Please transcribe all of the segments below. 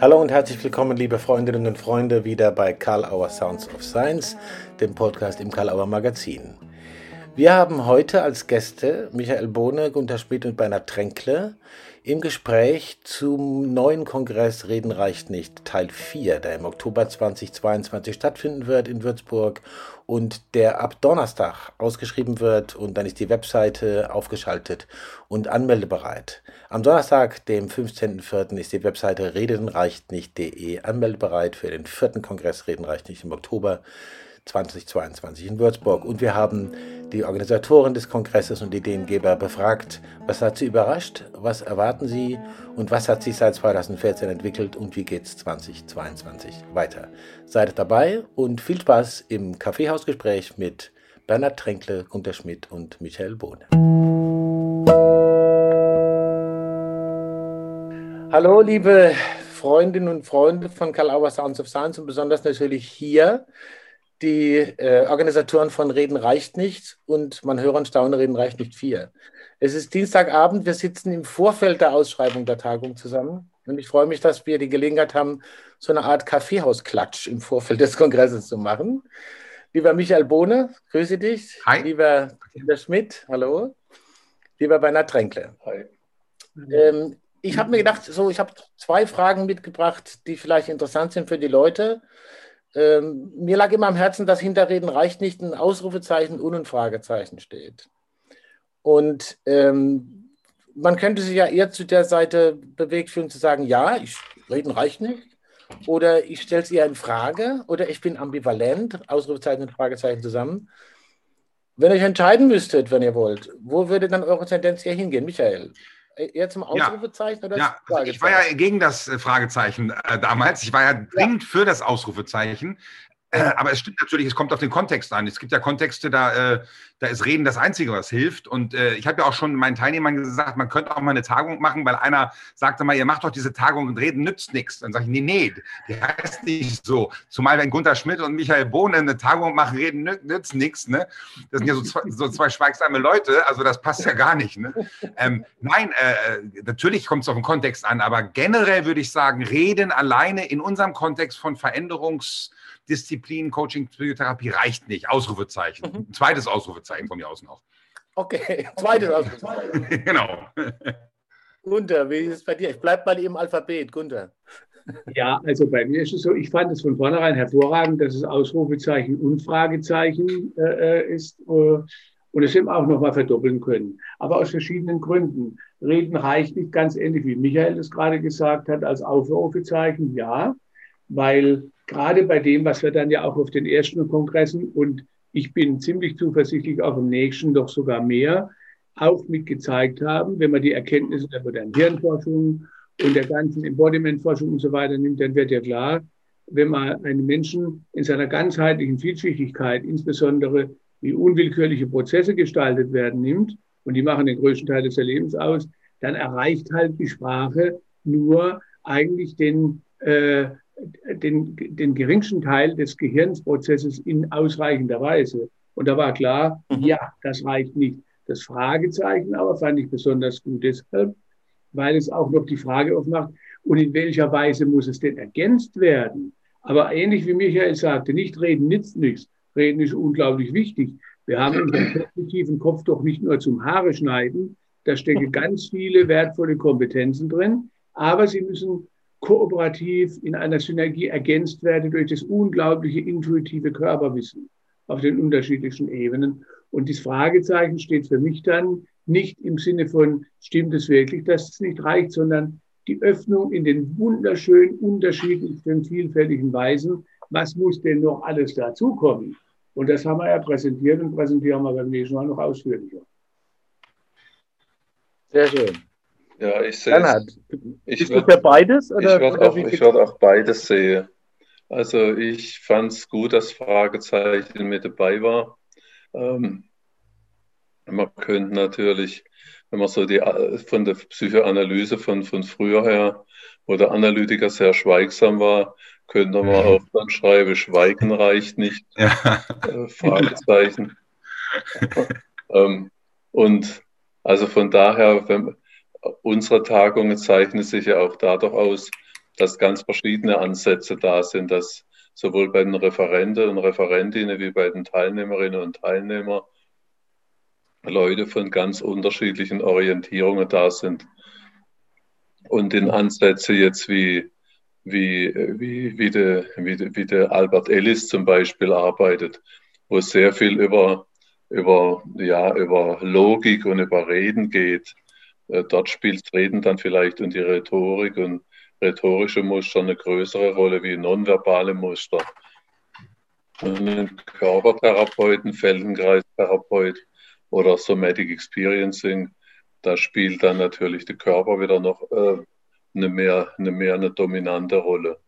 Hallo und herzlich willkommen, liebe Freundinnen und Freunde, wieder bei Karl Auer Sounds of Science, dem Podcast im Karl Auer Magazin. Wir haben heute als Gäste Michael Bohne, Gunter Schmidt und Bernhard Tränkle im Gespräch zum neuen Kongress Reden reicht nicht, Teil 4, der im Oktober 2022 stattfinden wird in Würzburg und der ab Donnerstag ausgeschrieben wird und dann ist die Webseite aufgeschaltet und anmeldebereit. Am Donnerstag, dem 15.04. ist die Webseite redenreichtnicht.de anmeldebereit für den vierten Kongress Reden reicht nicht im Oktober 2022 in Würzburg. Und wir haben die Organisatoren des Kongresses und Ideengeber befragt, was hat sie überrascht, was erwarten sie und was hat sich seit 2014 entwickelt und wie geht es 2022 weiter. Seid dabei und viel Spaß im Kaffeehausgespräch mit Bernhard Tränkle, Gunter Schmidt und Michael Bohne. Hallo, liebe Freundinnen und Freunde von Karl Auer Sounds of Science und besonders natürlich hier die äh, Organisatoren von Reden reicht nicht und man höre und staune, Reden reicht nicht vier. Es ist Dienstagabend, wir sitzen im Vorfeld der Ausschreibung der Tagung zusammen und ich freue mich, dass wir die Gelegenheit haben, so eine Art Kaffeehausklatsch im Vorfeld des Kongresses zu machen. Lieber Michael Bohne, grüße dich. Hi. Lieber Peter Schmidt, hallo. Lieber Bernhard Tränkle. Hi. Ähm, ich habe mir gedacht, so, ich habe zwei Fragen mitgebracht, die vielleicht interessant sind für die Leute. Ähm, mir lag immer am Herzen, dass Hinterreden reicht nicht ein Ausrufezeichen und ein Fragezeichen steht. Und ähm, man könnte sich ja eher zu der Seite bewegt fühlen, zu sagen, ja, ich, Reden reicht nicht. Oder ich stelle es eher in Frage. Oder ich bin ambivalent, Ausrufezeichen und Fragezeichen zusammen. Wenn ihr euch entscheiden müsstet, wenn ihr wollt, wo würde dann eure Tendenz hier hingehen, Michael? Eher zum Ausrufezeichen oder ja, also Ich war ja gegen das äh, Fragezeichen äh, damals. Ich war ja dringend ja. für das Ausrufezeichen. Äh, aber es stimmt natürlich, es kommt auf den Kontext an. Es gibt ja Kontexte, da, äh, da ist Reden das Einzige, was hilft. Und äh, ich habe ja auch schon meinen Teilnehmern gesagt, man könnte auch mal eine Tagung machen, weil einer sagte mal, ihr macht doch diese Tagung und Reden nützt nichts. Dann sage ich, nee, nee, die heißt nicht so. Zumal wenn Gunter Schmidt und Michael Bohne eine Tagung machen, Reden nützt nichts. Ne? Das sind ja so zwei, so zwei schweigsame Leute, also das passt ja gar nicht. Ne? Ähm, nein, äh, natürlich kommt es auf den Kontext an, aber generell würde ich sagen, Reden alleine in unserem Kontext von Veränderungs- Disziplin, Coaching, Psychotherapie reicht nicht. Ausrufezeichen. Mhm. Ein zweites Ausrufezeichen von mir aus noch. Okay, zweites Ausrufezeichen. genau. Gunther, wie ist es bei dir? Ich bleibe mal im Alphabet, Gunther. Ja, also bei mir ist es so, ich fand es von vornherein hervorragend, dass es Ausrufezeichen und Fragezeichen äh, äh ist äh, und es eben auch nochmal verdoppeln können. Aber aus verschiedenen Gründen. Reden reicht nicht ganz ähnlich, wie Michael es gerade gesagt hat, als Ausrufezeichen, ja, weil gerade bei dem, was wir dann ja auch auf den ersten Kongressen und ich bin ziemlich zuversichtlich auch im nächsten doch sogar mehr, auch mitgezeigt haben, wenn man die Erkenntnisse der modernen Hirnforschung und der ganzen Embodiment-Forschung und so weiter nimmt, dann wird ja klar, wenn man einen Menschen in seiner ganzheitlichen Vielschichtigkeit, insbesondere wie unwillkürliche Prozesse gestaltet werden, nimmt, und die machen den größten Teil des Erlebens aus, dann erreicht halt die Sprache nur eigentlich den, äh, den, den geringsten Teil des Gehirnsprozesses in ausreichender Weise. Und da war klar, mhm. ja, das reicht nicht. Das Fragezeichen aber fand ich besonders gut deshalb, weil es auch noch die Frage aufmacht, und in welcher Weise muss es denn ergänzt werden? Aber ähnlich wie Michael sagte, nicht reden nützt nichts. Reden ist unglaublich wichtig. Wir haben unseren kognitiven Kopf doch nicht nur zum Haare schneiden. Da stecken ganz viele wertvolle Kompetenzen drin. Aber sie müssen kooperativ in einer Synergie ergänzt werde durch das unglaubliche intuitive Körperwissen auf den unterschiedlichen Ebenen. Und das Fragezeichen steht für mich dann nicht im Sinne von, stimmt es wirklich, dass es nicht reicht, sondern die Öffnung in den wunderschönen, unterschiedlichen, vielfältigen Weisen. Was muss denn noch alles dazukommen? Und das haben wir ja präsentiert und präsentieren wir beim nächsten Mal noch ausführlicher. Sehr schön. Ja, ich sehe es. Ich würde beides? Oder, ich würde auch, würd auch beides sehen. Also ich fand es gut, dass Fragezeichen mit dabei war. Ähm, man könnte natürlich, wenn man so die von der Psychoanalyse von, von früher her, wo der Analytiker sehr schweigsam war, könnte man auch dann schreiben, Schweigen reicht nicht. Ja. Äh, Fragezeichen. ähm, und also von daher, wenn, unsere Tagungen zeichnen sich ja auch dadurch aus, dass ganz verschiedene Ansätze da sind, dass sowohl bei den Referenten und Referentinnen wie bei den Teilnehmerinnen und Teilnehmern Leute von ganz unterschiedlichen Orientierungen da sind. Und in Ansätze jetzt wie, wie, wie, wie, der, wie, wie der Albert Ellis zum Beispiel arbeitet, wo sehr viel über, über, ja, über Logik und über Reden geht. Äh, dort spielt Reden dann vielleicht und die Rhetorik und rhetorische Muster eine größere Rolle wie nonverbale Muster. Und ein Körpertherapeuten, Feldenkreistherapeut oder Somatic Experiencing, da spielt dann natürlich der Körper wieder noch äh, eine, mehr, eine mehr eine dominante Rolle.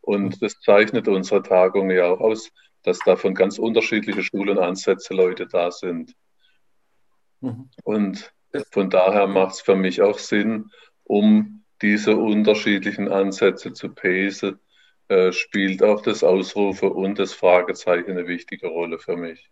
Und das zeichnet unsere Tagung ja auch aus, dass da von ganz unterschiedlichen Schulen Ansätze Leute da sind. Mhm. Und von daher macht es für mich auch Sinn, um diese unterschiedlichen Ansätze zu pacen, äh, spielt auch das Ausrufe und das Fragezeichen eine wichtige Rolle für mich.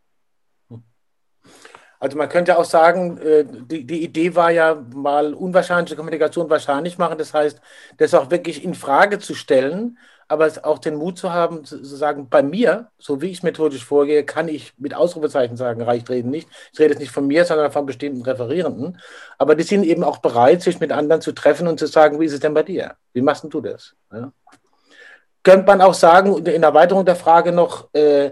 Also man könnte auch sagen, äh, die, die Idee war ja mal unwahrscheinliche Kommunikation wahrscheinlich machen. Das heißt, das auch wirklich in Frage zu stellen aber auch den Mut zu haben, zu, sagen, bei mir, so wie ich methodisch vorgehe, kann ich mit Ausrufezeichen sagen, reicht reden nicht. Ich rede jetzt nicht von mir, sondern von bestimmten Referierenden. Aber die sind eben auch bereit, sich mit anderen zu treffen und zu sagen, wie ist es denn bei dir? Wie machst du das? Ja? Könnte man auch sagen, in Erweiterung der Frage noch, äh,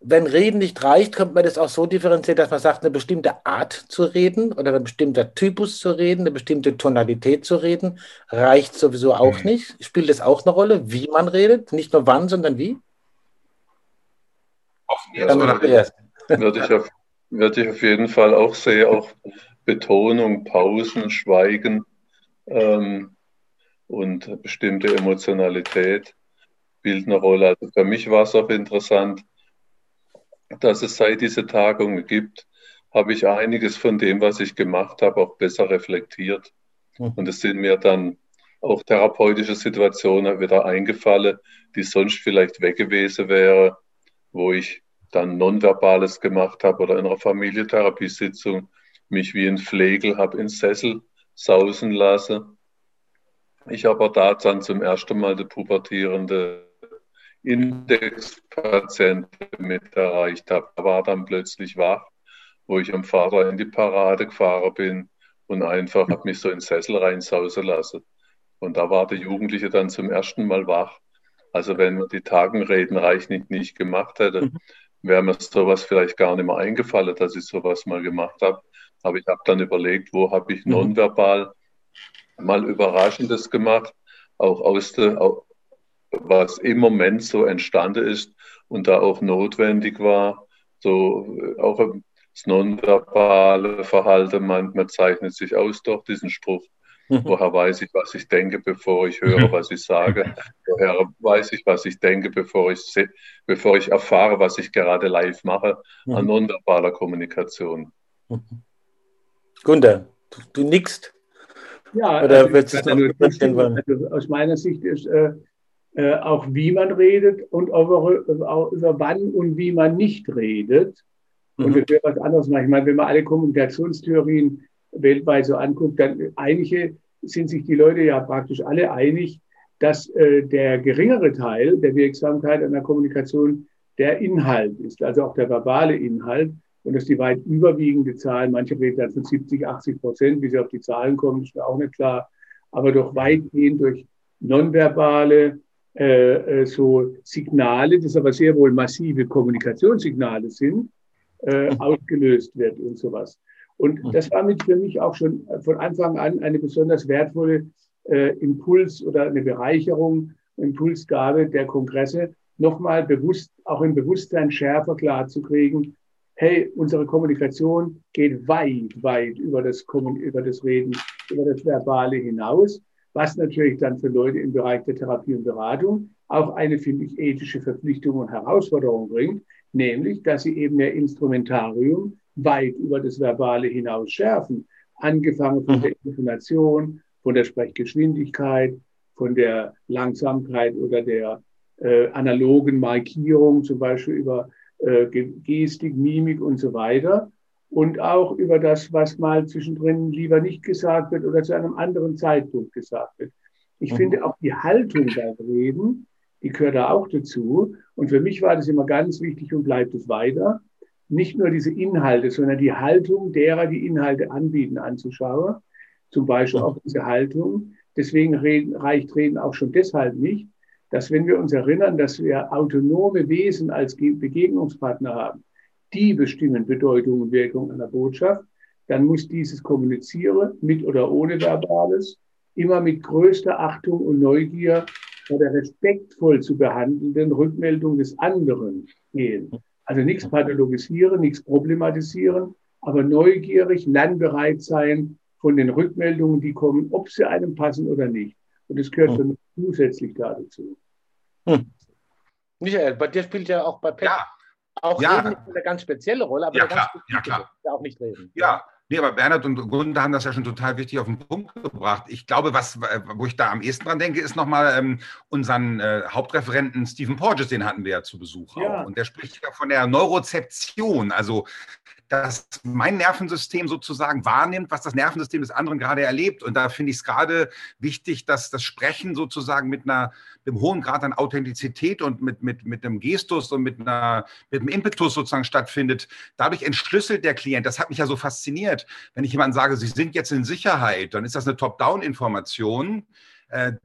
wenn Reden nicht reicht, könnte man das auch so differenzieren, dass man sagt, eine bestimmte Art zu reden oder ein bestimmter Typus zu reden, eine bestimmte Tonalität zu reden, reicht sowieso auch mhm. nicht. Spielt es auch eine Rolle, wie man redet? Nicht nur wann, sondern wie? Offen jetzt oder erst. Würde ich, auf, würde ich auf jeden Fall auch sehen, auch Betonung, Pausen, Schweigen ähm, und bestimmte Emotionalität spielt eine Rolle. Also für mich war es auch interessant, dass es seit dieser Tagung gibt, habe ich einiges von dem, was ich gemacht habe, auch besser reflektiert. Mhm. Und es sind mir dann auch therapeutische Situationen wieder eingefallen, die sonst vielleicht weg gewesen wäre, wo ich dann Nonverbales gemacht habe oder in einer Familientherapiesitzung mich wie ein Flegel habe ins Sessel sausen lassen. Ich aber da dann zum ersten Mal die pubertierende Indexpatienten mit erreicht habe. Da war dann plötzlich wach, wo ich am Vater in die Parade gefahren bin und einfach habe mich so in den Sessel reinsausen lassen. Und da war der Jugendliche dann zum ersten Mal wach. Also wenn man die Tagenreden reichlich nicht gemacht hätte, mhm. wäre mir sowas vielleicht gar nicht mehr eingefallen, dass ich sowas mal gemacht habe. Aber ich habe dann überlegt, wo habe ich mhm. nonverbal mal Überraschendes gemacht, auch aus der, was im Moment so entstanden ist und da auch notwendig war, so äh, auch das nonverbale Verhalten, man, man zeichnet sich aus durch diesen Spruch. Mhm. Woher weiß ich, was ich denke, bevor ich höre, was ich sage? Woher weiß ich, was ich denke, bevor ich, bevor ich erfahre, was ich gerade live mache, an mhm. nonverbaler Kommunikation? Mhm. Gunter, du, du nickst. Ja, Oder also, wird es noch also aus meiner Sicht ist äh, äh, auch wie man redet und über, auch über wann und wie man nicht redet. Und mhm. das wäre was anderes Ich meine, wenn man alle Kommunikationstheorien weltweit so anguckt, dann einige sind sich die Leute ja praktisch alle einig, dass äh, der geringere Teil der Wirksamkeit einer Kommunikation der Inhalt ist, also auch der verbale Inhalt. Und dass die weit überwiegende Zahl, manche reden dann von 70, 80 Prozent, wie sie auf die Zahlen kommen, ist mir auch nicht klar, aber doch weitgehend durch nonverbale, äh, äh, so Signale, das aber sehr wohl massive Kommunikationssignale sind, äh, ausgelöst wird und sowas. Und das war mit für mich auch schon von Anfang an eine besonders wertvolle äh, Impuls oder eine Bereicherung, Impulsgabe der Kongresse, nochmal bewusst, auch im Bewusstsein schärfer klarzukriegen, hey, unsere Kommunikation geht weit, weit über das, über das Reden, über das Verbale hinaus was natürlich dann für Leute im Bereich der Therapie und Beratung auch eine, finde ich, ethische Verpflichtung und Herausforderung bringt, nämlich, dass sie eben ihr Instrumentarium weit über das Verbale hinaus schärfen, angefangen von der mhm. Information, von der Sprechgeschwindigkeit, von der Langsamkeit oder der äh, analogen Markierung, zum Beispiel über äh, Gestik, Mimik und so weiter, und auch über das, was mal zwischendrin lieber nicht gesagt wird oder zu einem anderen Zeitpunkt gesagt wird. Ich mhm. finde auch die Haltung beim Reden, die gehört da auch dazu. Und für mich war das immer ganz wichtig und bleibt es weiter, nicht nur diese Inhalte, sondern die Haltung derer, die Inhalte anbieten, anzuschauen. Zum Beispiel auch diese Haltung. Deswegen reden, reicht Reden auch schon deshalb nicht, dass wenn wir uns erinnern, dass wir autonome Wesen als Begegnungspartner haben, die bestimmen Bedeutung und Wirkung einer Botschaft, dann muss dieses Kommunizieren mit oder ohne Verbales immer mit größter Achtung und Neugier bei der respektvoll zu behandelnden Rückmeldung des anderen gehen. Also nichts pathologisieren, nichts problematisieren, aber neugierig, lernbereit sein von den Rückmeldungen, die kommen, ob sie einem passen oder nicht. Und das gehört für mich zusätzlich dazu. Hm. Michael, bei dir spielt ja auch bei Pet ja. Auch ja. Reden eine ganz spezielle Rolle, aber ja, klar. ja, klar. auch nicht reden. Ja, Nee, aber Bernhard und Gunter haben das ja schon total wichtig auf den Punkt gebracht. Ich glaube, was, wo ich da am ehesten dran denke, ist nochmal ähm, unseren äh, Hauptreferenten Stephen Porges, den hatten wir ja zu Besuch. Ja. Auch. Und der spricht ja von der Neurozeption, also dass mein Nervensystem sozusagen wahrnimmt, was das Nervensystem des anderen gerade erlebt. Und da finde ich es gerade wichtig, dass das Sprechen sozusagen mit, einer, mit einem hohen Grad an Authentizität und mit, mit, mit einem Gestus und mit, einer, mit einem Impetus sozusagen stattfindet. Dadurch entschlüsselt der Klient. Das hat mich ja so fasziniert. Wenn ich jemandem sage, Sie sind jetzt in Sicherheit, dann ist das eine Top-Down-Information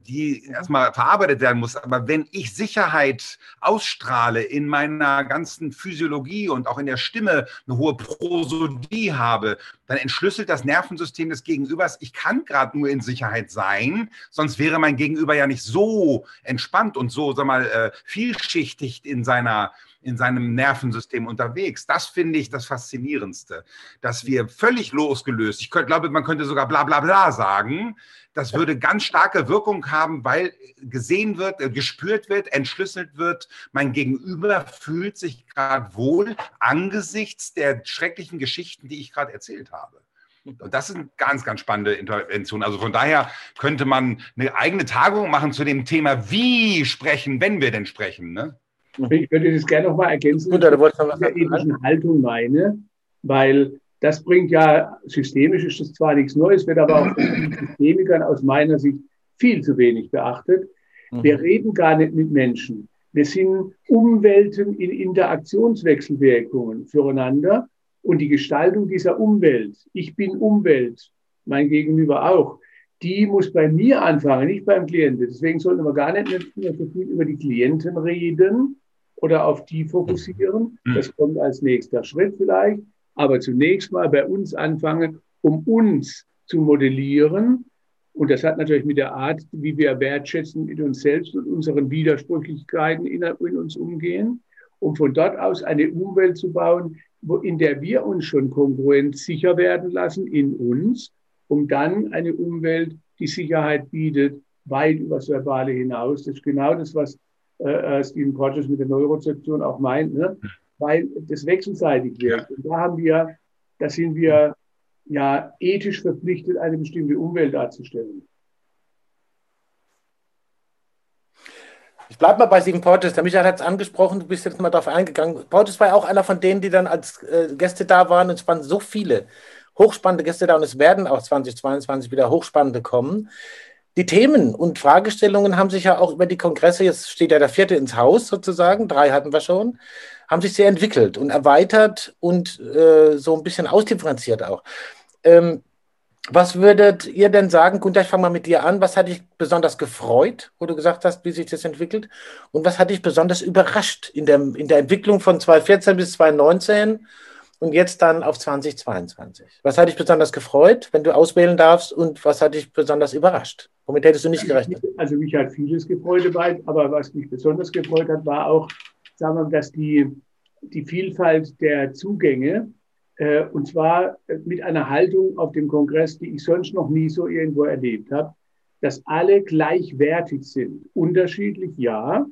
die erstmal verarbeitet werden muss. Aber wenn ich Sicherheit ausstrahle in meiner ganzen Physiologie und auch in der Stimme eine hohe Prosodie habe, dann entschlüsselt das Nervensystem des Gegenübers, ich kann gerade nur in Sicherheit sein, sonst wäre mein Gegenüber ja nicht so entspannt und so, sag mal, äh, vielschichtig in seiner in seinem Nervensystem unterwegs. Das finde ich das Faszinierendste, dass wir völlig losgelöst, ich glaube, man könnte sogar bla bla bla sagen, das würde ganz starke Wirkung haben, weil gesehen wird, äh, gespürt wird, entschlüsselt wird, mein Gegenüber fühlt sich gerade wohl angesichts der schrecklichen Geschichten, die ich gerade erzählt habe. Und das ist eine ganz, ganz spannende Intervention. Also von daher könnte man eine eigene Tagung machen zu dem Thema, wie sprechen, wenn wir denn sprechen. Ne? Ich würde das gerne noch mal ergänzen, Gut, du wolltest was der ethischen Haltung meine, weil das bringt ja, systemisch ist das zwar nichts Neues, wird aber auch von Systemikern aus meiner Sicht viel zu wenig beachtet. Wir mhm. reden gar nicht mit Menschen. Wir sind Umwelten in Interaktionswechselwirkungen füreinander und die Gestaltung dieser Umwelt, ich bin Umwelt, mein Gegenüber auch, die muss bei mir anfangen, nicht beim Klienten. Deswegen sollten wir gar nicht mehr so viel über die Klienten reden, oder auf die fokussieren. Mhm. Das kommt als nächster Schritt vielleicht. Aber zunächst mal bei uns anfangen, um uns zu modellieren. Und das hat natürlich mit der Art, wie wir wertschätzen mit uns selbst und unseren Widersprüchlichkeiten in, in uns umgehen, um von dort aus eine Umwelt zu bauen, wo, in der wir uns schon kongruent sicher werden lassen in uns, um dann eine Umwelt, die Sicherheit bietet, weit über das Verbale hinaus. Das ist genau das, was äh, äh, Stephen Porges mit der Neurozeption auch meint, ne? weil das wechselseitig wird. Und da haben wir, da sind wir ja ethisch verpflichtet, eine bestimmte Umwelt darzustellen. Ich bleibe mal bei Stephen Porges. Der Michael hat es angesprochen, du bist jetzt mal darauf eingegangen. Porges war ja auch einer von denen, die dann als äh, Gäste da waren. Und es waren so viele hochspannende Gäste da und es werden auch 2022 wieder hochspannende kommen die Themen und Fragestellungen haben sich ja auch über die Kongresse, jetzt steht ja der vierte ins Haus sozusagen, drei hatten wir schon, haben sich sehr entwickelt und erweitert und äh, so ein bisschen ausdifferenziert auch. Ähm, was würdet ihr denn sagen, Gunther, ich fange mal mit dir an, was hat dich besonders gefreut, wo du gesagt hast, wie sich das entwickelt? Und was hat dich besonders überrascht in der, in der Entwicklung von 2014 bis 2019 und jetzt dann auf 2022? Was hat dich besonders gefreut, wenn du auswählen darfst und was hat dich besonders überrascht? Womit hättest du nicht gerechnet? Also mich hat vieles gefreut dabei, aber was mich besonders gefreut hat, war auch, sagen wir, dass die, die Vielfalt der Zugänge, äh, und zwar mit einer Haltung auf dem Kongress, die ich sonst noch nie so irgendwo erlebt habe, dass alle gleichwertig sind. Unterschiedlich, ja,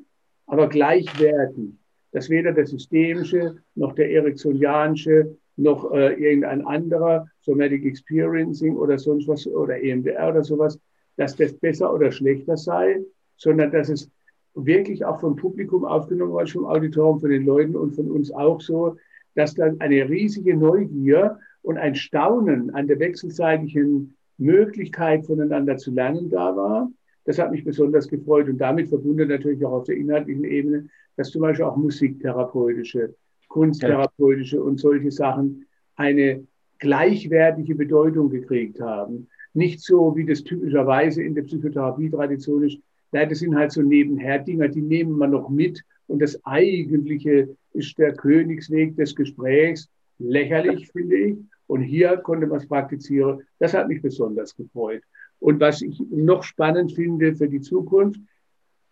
aber gleichwertig. Dass weder der systemische noch der ericksonianische noch äh, irgendein anderer, Somatic Experiencing oder sonst was oder EMDR oder sowas, dass das besser oder schlechter sei, sondern dass es wirklich auch vom Publikum aufgenommen wird, vom Auditorium, von den Leuten und von uns auch so, dass dann eine riesige Neugier und ein Staunen an der wechselseitigen Möglichkeit voneinander zu lernen da war. Das hat mich besonders gefreut und damit verbunden natürlich auch auf der inhaltlichen Ebene, dass zum Beispiel auch musiktherapeutische, kunsttherapeutische und solche Sachen eine gleichwertige Bedeutung gekriegt haben. Nicht so, wie das typischerweise in der Psychotherapie-Tradition ist. Nein, das sind halt so Nebenher-Dinger, die nehmen wir noch mit. Und das Eigentliche ist der Königsweg des Gesprächs. Lächerlich, finde ich. Und hier konnte man es praktizieren. Das hat mich besonders gefreut. Und was ich noch spannend finde für die Zukunft,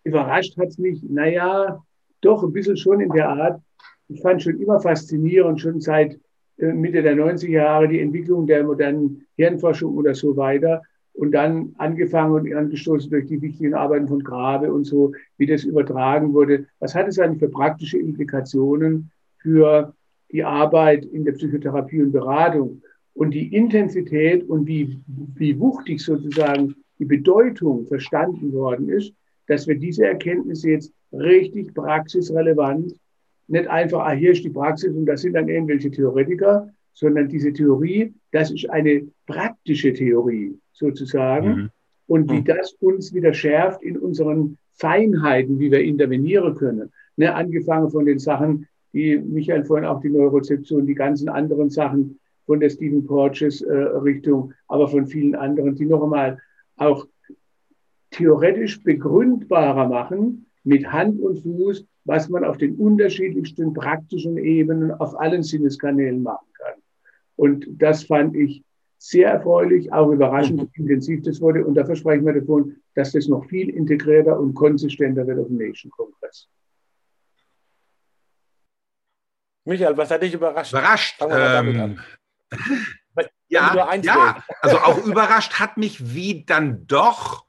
überrascht hat es mich, naja, doch ein bisschen schon in der Art, ich fand schon immer faszinierend, schon seit äh, Mitte der 90er Jahre die Entwicklung der modernen Hirnforschung oder so weiter. Und dann angefangen und angestoßen durch die wichtigen Arbeiten von Grabe und so, wie das übertragen wurde. Was hat es eigentlich für praktische Implikationen für die Arbeit in der Psychotherapie und Beratung? Und die Intensität und wie, wie wuchtig sozusagen die Bedeutung verstanden worden ist, dass wir diese Erkenntnisse jetzt richtig praxisrelevant nicht einfach, ah, hier ist die Praxis und das sind dann irgendwelche Theoretiker, sondern diese Theorie, das ist eine praktische Theorie sozusagen. Mhm. Und wie mhm. das uns wieder schärft in unseren Feinheiten, wie wir intervenieren können. Ne, angefangen von den Sachen, die Michael vorhin auch die Neurozeption, die ganzen anderen Sachen von der Stephen Porges äh, Richtung, aber von vielen anderen, die noch einmal auch theoretisch begründbarer machen mit Hand und Fuß, was man auf den unterschiedlichsten praktischen Ebenen auf allen Sinneskanälen machen kann. Und das fand ich sehr erfreulich, auch überraschend, wie intensiv das wurde. Und da versprechen wir davon, dass das noch viel integrierter und konsistenter wird auf dem nächsten Kongress. Michael, was hat dich überrascht? Überrascht. Ähm, ja, ja, also auch überrascht hat mich, wie dann doch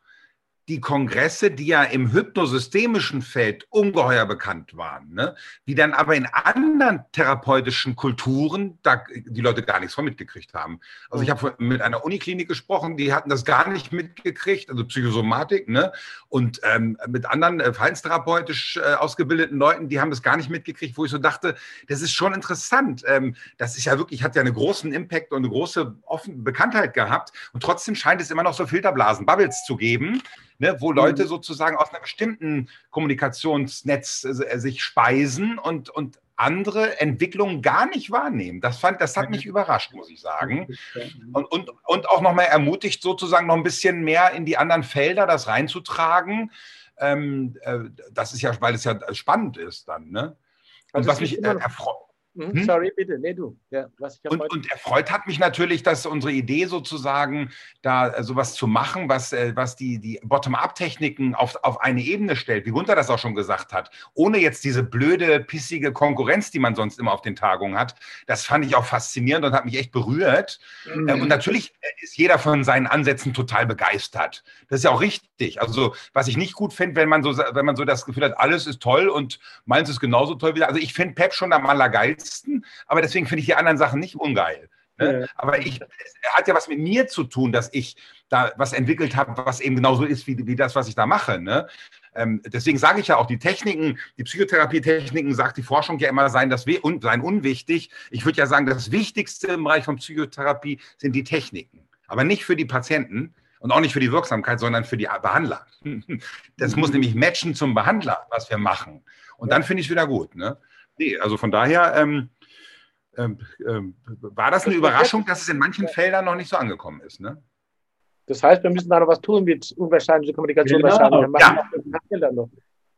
die Kongresse, die ja im hypnosystemischen Feld ungeheuer bekannt waren, ne? wie dann aber in anderen therapeutischen Kulturen da die Leute gar nichts von mitgekriegt haben. Also ich habe mit einer Uniklinik gesprochen, die hatten das gar nicht mitgekriegt, also Psychosomatik, ne? und ähm, mit anderen äh, verhaltenstherapeutisch äh, ausgebildeten Leuten, die haben das gar nicht mitgekriegt, wo ich so dachte, das ist schon interessant. Ähm, das ist ja wirklich, hat ja einen großen Impact und eine große Offen Bekanntheit gehabt und trotzdem scheint es immer noch so Filterblasen, Bubbles zu geben ne, wo Leute mhm. sozusagen aus einem bestimmten Kommunikationsnetz äh, sich speisen und, und andere Entwicklungen gar nicht wahrnehmen. Das, fand, das hat mich überrascht, muss ich sagen. Und, und, und auch nochmal ermutigt, sozusagen noch ein bisschen mehr in die anderen Felder das reinzutragen. Ähm, äh, das ist ja, weil es ja spannend ist dann. Ne? Und also was mich äh, erfreut. Mhm, hm? Sorry, bitte, nee, du. Ja, was ich und, und erfreut hat mich natürlich, dass unsere Idee sozusagen, da äh, sowas zu machen, was, äh, was die, die Bottom-up-Techniken auf, auf eine Ebene stellt, wie Gunther das auch schon gesagt hat, ohne jetzt diese blöde, pissige Konkurrenz, die man sonst immer auf den Tagungen hat. Das fand ich auch faszinierend und hat mich echt berührt. Mhm. Und natürlich ist jeder von seinen Ansätzen total begeistert. Das ist ja auch richtig. Also, was ich nicht gut finde, wenn man so, wenn man so das Gefühl hat, alles ist toll und meins ist genauso toll wie. Also, ich finde Pep schon am allergeilsten geilsten, aber deswegen finde ich die anderen Sachen nicht ungeil. Ne? Ja. Aber ich, es hat ja was mit mir zu tun, dass ich da was entwickelt habe, was eben genauso ist wie, wie das, was ich da mache. Ne? Ähm, deswegen sage ich ja auch, die Techniken, die Psychotherapie-Techniken, sagt die Forschung ja immer, seien, das, un, seien unwichtig. Ich würde ja sagen, das Wichtigste im Bereich von Psychotherapie sind die Techniken. Aber nicht für die Patienten, und auch nicht für die Wirksamkeit, sondern für die Behandler. Das muss nämlich matchen zum Behandler, was wir machen. Und dann finde ich es wieder gut. Ne? Nee, also von daher ähm, ähm, ähm, war das eine Überraschung, dass es in manchen Feldern noch nicht so angekommen ist. Ne? Das heißt, wir müssen da noch was tun mit unwahrscheinlicher Kommunikation. Genau. Wahrscheinlich. Ja. Noch.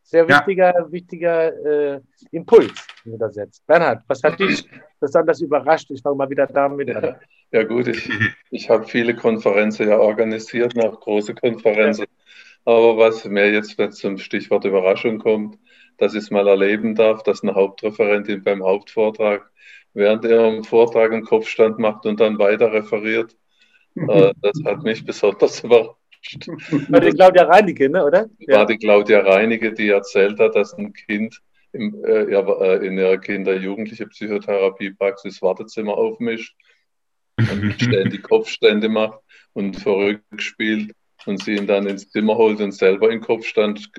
Sehr wichtiger, ja. wichtiger äh, Impuls, den du da setzt. Bernhard, was hat dich besonders überrascht? Ich fange mal wieder damit an. Ja, gut, ich, ich habe viele Konferenzen ja organisiert, auch große Konferenzen. Aber was mir jetzt zum Stichwort Überraschung kommt, dass ich es mal erleben darf, dass eine Hauptreferentin beim Hauptvortrag während ihrem Vortrag einen Kopfstand macht und dann weiter referiert. Äh, das hat mich besonders überrascht. War die Claudia Reinige, ne, oder? War die Claudia Reinige, die erzählt hat, dass ein Kind im, äh, äh in ihrer Kinder-Jugendliche Psychotherapiepraxis Wartezimmer aufmischt und ständig Kopfstände macht und verrückt spielt und sie ihn dann ins Zimmer holt und selber in Kopfstand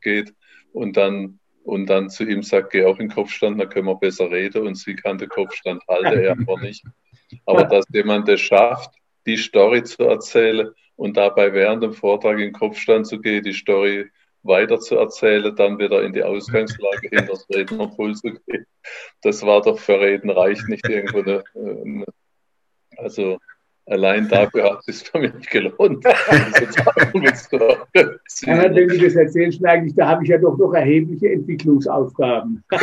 geht und dann, und dann zu ihm sagt, geh auch in Kopfstand, dann können wir besser reden. Und sie kann den Kopfstand halten, er aber nicht. Aber dass jemand es schafft, die Story zu erzählen und dabei während dem Vortrag in den Kopfstand zu gehen, die Story weiter zu erzählen, dann wieder in die Ausgangslage hinter das Rednerpult zu gehen. Das war doch für Reden reicht nicht irgendwo eine, eine also allein dafür hat es sich für mich gelohnt. ja, wenn du das erzählst, merke ich, da habe ich ja doch noch erhebliche Entwicklungsaufgaben.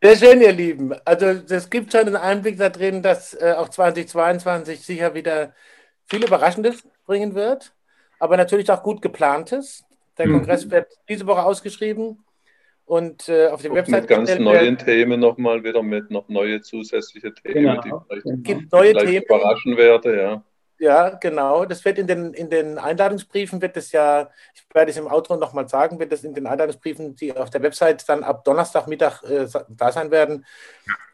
Sehr schön, ihr Lieben. Also es gibt schon einen Einblick da drin, dass äh, auch 2022 sicher wieder viel Überraschendes bringen wird, aber natürlich auch gut geplantes. Der mhm. Kongress wird diese Woche ausgeschrieben und äh, auf der Website. Mit ganz neuen. Themen nochmal wieder mit noch neue zusätzliche Themen, genau. die vielleicht, gibt neue vielleicht Themen. überraschen werde, ja. Ja, genau. Das wird in den, in den Einladungsbriefen, wird es ja, ich werde es im Outro nochmal sagen, wird es in den Einladungsbriefen, die auf der Website dann ab Donnerstagmittag äh, da sein werden,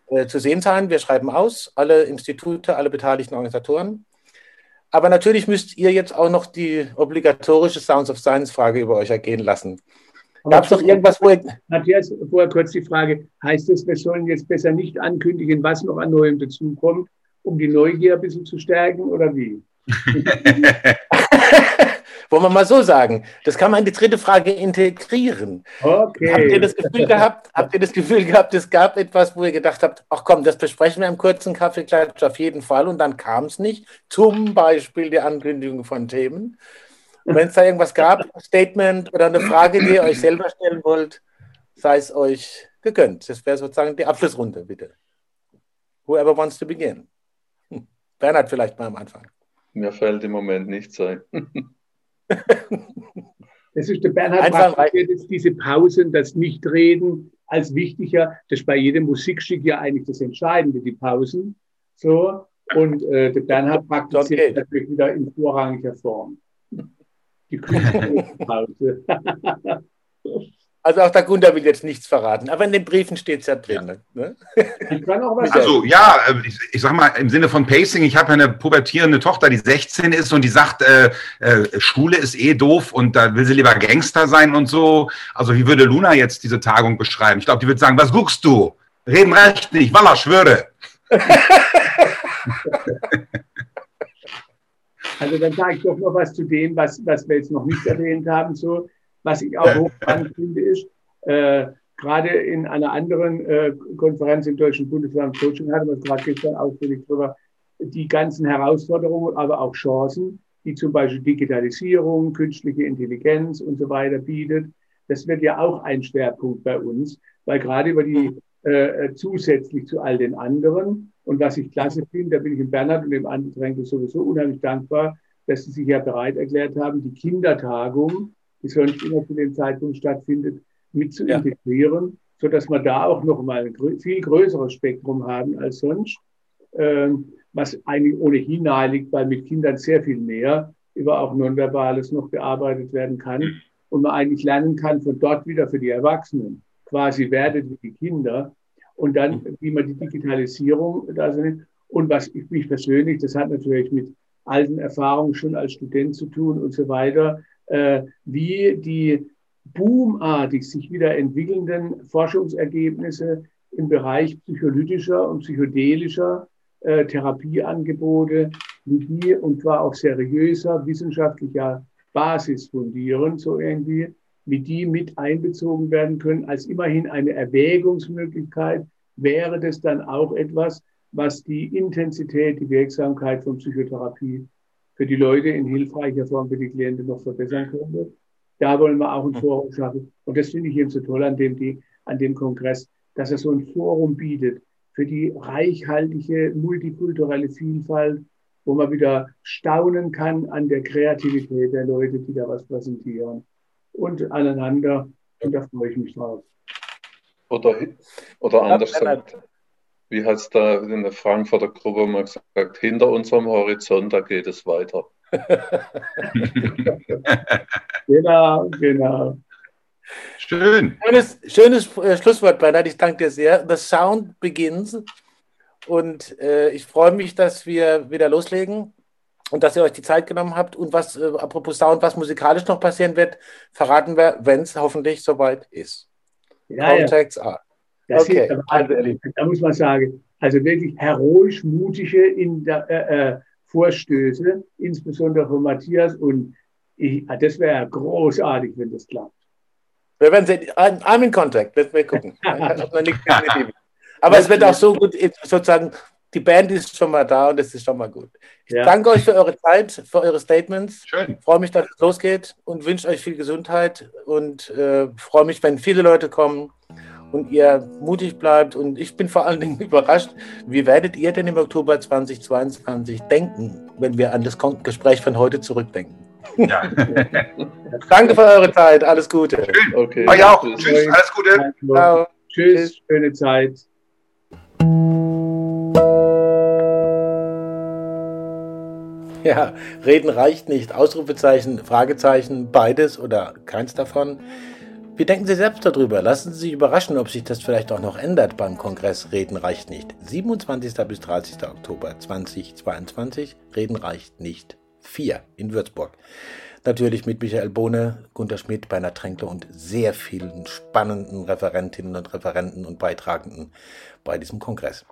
äh, zu sehen sein. Wir schreiben aus, alle Institute, alle beteiligten Organisatoren. Aber natürlich müsst ihr jetzt auch noch die obligatorische Sounds of Science-Frage über euch ergehen lassen. Gab es doch irgendwas, wo. Matthias, vorher kurz die Frage: Heißt es, wir sollen jetzt besser nicht ankündigen, was noch an Neuem dazukommt, um die Neugier ein bisschen zu stärken oder wie? Wollen wir mal so sagen. Das kann man in die dritte Frage integrieren. Okay. Habt ihr das Gefühl gehabt, habt ihr das Gefühl gehabt, es gab etwas, wo ihr gedacht habt, ach komm, das besprechen wir im kurzen Kaffeeklatsch auf jeden Fall und dann kam es nicht. Zum Beispiel die Ankündigung von Themen. Wenn es da irgendwas gab, ein Statement oder eine Frage, die ihr euch selber stellen wollt, sei es euch gegönnt. Das wäre sozusagen die Abschlussrunde, bitte. Whoever wants to begin. Bernhard vielleicht mal am Anfang. Mir fällt im Moment nichts ein. Das ist der Bernhard praktiziert jetzt diese Pausen, das Nichtreden als wichtiger. Das ist bei jedem Musikstück ja eigentlich das Entscheidende, die Pausen. So. Und äh, der Bernhard praktiziert okay. natürlich wieder in vorrangiger Form. Die Pause. Also auch der Gunther will jetzt nichts verraten, aber in den Briefen steht es ja drin. Ja. Ne? Also ja, äh, ich, ich sag mal im Sinne von Pacing, ich habe eine pubertierende Tochter, die 16 ist und die sagt, äh, äh, Schule ist eh doof und da will sie lieber Gangster sein und so. Also wie würde Luna jetzt diese Tagung beschreiben? Ich glaube, die würde sagen, was guckst du? Reden recht nicht, Walla, schwöre. also dann sage ich doch noch was zu dem, was, was wir jetzt noch nicht erwähnt haben. So, was ich auch hochspannend finde, ist, äh, gerade in einer anderen äh, Konferenz im Deutschen Bundesverband Coaching hatten wir gerade gestern ausführlich drüber, die ganzen Herausforderungen, aber auch Chancen, die zum Beispiel Digitalisierung, künstliche Intelligenz und so weiter bietet. Das wird ja auch ein Schwerpunkt bei uns, weil gerade über die äh, zusätzlich zu all den anderen und was ich klasse finde, da bin ich im Bernhard und dem Andränke sowieso unheimlich dankbar, dass sie sich ja bereit erklärt haben, die Kindertagung die sonst immer zu dem Zeitpunkt stattfindet, mit zu ja. integrieren, sodass wir da auch nochmal ein viel größeres Spektrum haben als sonst, ähm, was eigentlich ohnehin naheliegt, weil mit Kindern sehr viel mehr über auch Nonverbales noch bearbeitet werden kann und man eigentlich lernen kann von dort wieder für die Erwachsenen, quasi werdet wie die Kinder und dann, wie man die Digitalisierung da sind. Und was ich mich persönlich, das hat natürlich mit alten Erfahrungen schon als Student zu tun und so weiter, äh, wie die boomartig sich wieder entwickelnden Forschungsergebnisse im Bereich psycholytischer und psychedelischer äh, Therapieangebote, wie die und zwar auf seriöser wissenschaftlicher Basis fundieren, so irgendwie, wie die mit einbezogen werden können, als immerhin eine Erwägungsmöglichkeit, wäre das dann auch etwas, was die Intensität, die Wirksamkeit von Psychotherapie für die Leute in hilfreicher Form für die Klienten noch verbessern könnte. Da wollen wir auch ein Forum schaffen. Und das finde ich eben so toll an dem, die, an dem Kongress, dass er so ein Forum bietet für die reichhaltige multikulturelle Vielfalt, wo man wieder staunen kann an der Kreativität der Leute, die da was präsentieren und aneinander. Und da freue ich mich drauf. Oder, oder anders gesagt, wie hat es da in der Frankfurter Gruppe mal gesagt, hinter unserem Horizont, da geht es weiter. genau, genau. Schön. Schönes, schönes äh, Schlusswort, Bernhard. Ich danke dir sehr. The Sound begins. Und äh, ich freue mich, dass wir wieder loslegen und dass ihr euch die Zeit genommen habt. Und was, äh, apropos Sound, was musikalisch noch passieren wird, verraten wir, wenn es hoffentlich soweit ist. Ja, Contacts ja. are. Das okay. Also, da muss man sagen, Also wirklich heroisch mutige in der, äh, äh, Vorstöße, insbesondere von Matthias. Und ich, ah, das wäre großartig, wenn das klappt. Wir werden sehen. I'm in contact. Mal gucken. Aber es wird auch so gut, sozusagen, die Band ist schon mal da und es ist schon mal gut. Ich ja. danke euch für eure Zeit, für eure Statements. Schön. Freue mich, dass es losgeht und wünsche euch viel Gesundheit und äh, freue mich, wenn viele Leute kommen und ihr mutig bleibt. Und ich bin vor allen Dingen überrascht, wie werdet ihr denn im Oktober 2022 denken, wenn wir an das Gespräch von heute zurückdenken? Ja. Danke für eure Zeit. Alles Gute. Schön. Okay. Euch auch. Tschüss. Alles Gute. Ciao. Tschüss. Schöne Zeit. Ja, reden reicht nicht. Ausrufezeichen, Fragezeichen, beides oder keins davon. Wie denken Sie selbst darüber? Lassen Sie sich überraschen, ob sich das vielleicht auch noch ändert beim Kongress Reden reicht nicht. 27. bis 30. Oktober 2022. Reden reicht nicht. 4 in Würzburg. Natürlich mit Michael Bohne, Gunter Schmidt, Bernhard Tränkler und sehr vielen spannenden Referentinnen und Referenten und Beitragenden bei diesem Kongress.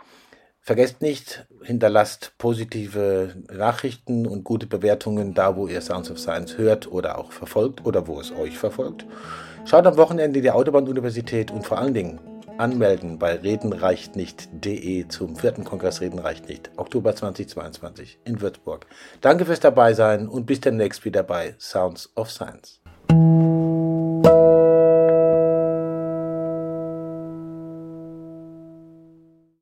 Vergesst nicht, hinterlasst positive Nachrichten und gute Bewertungen da, wo ihr Sounds of Science hört oder auch verfolgt oder wo es euch verfolgt. Schaut am Wochenende die Autobahnuniversität und vor allen Dingen anmelden bei redenreichtnicht.de zum vierten Kongress Reden reicht nicht, Oktober 2022 in Würzburg. Danke fürs Dabeisein und bis demnächst wieder bei Sounds of Science.